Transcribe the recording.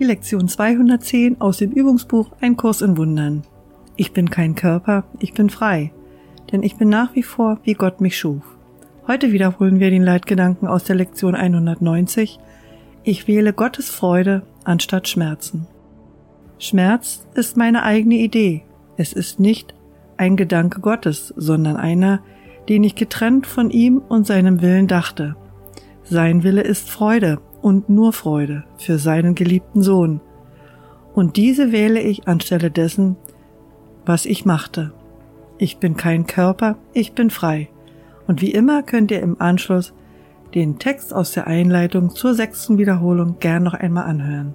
Die Lektion 210 aus dem Übungsbuch Ein Kurs in Wundern. Ich bin kein Körper, ich bin frei, denn ich bin nach wie vor, wie Gott mich schuf. Heute wiederholen wir den Leitgedanken aus der Lektion 190. Ich wähle Gottes Freude anstatt Schmerzen. Schmerz ist meine eigene Idee. Es ist nicht ein Gedanke Gottes, sondern einer, den ich getrennt von ihm und seinem Willen dachte. Sein Wille ist Freude und nur Freude für seinen geliebten Sohn. Und diese wähle ich anstelle dessen, was ich machte. Ich bin kein Körper, ich bin frei. Und wie immer könnt ihr im Anschluss den Text aus der Einleitung zur sechsten Wiederholung gern noch einmal anhören.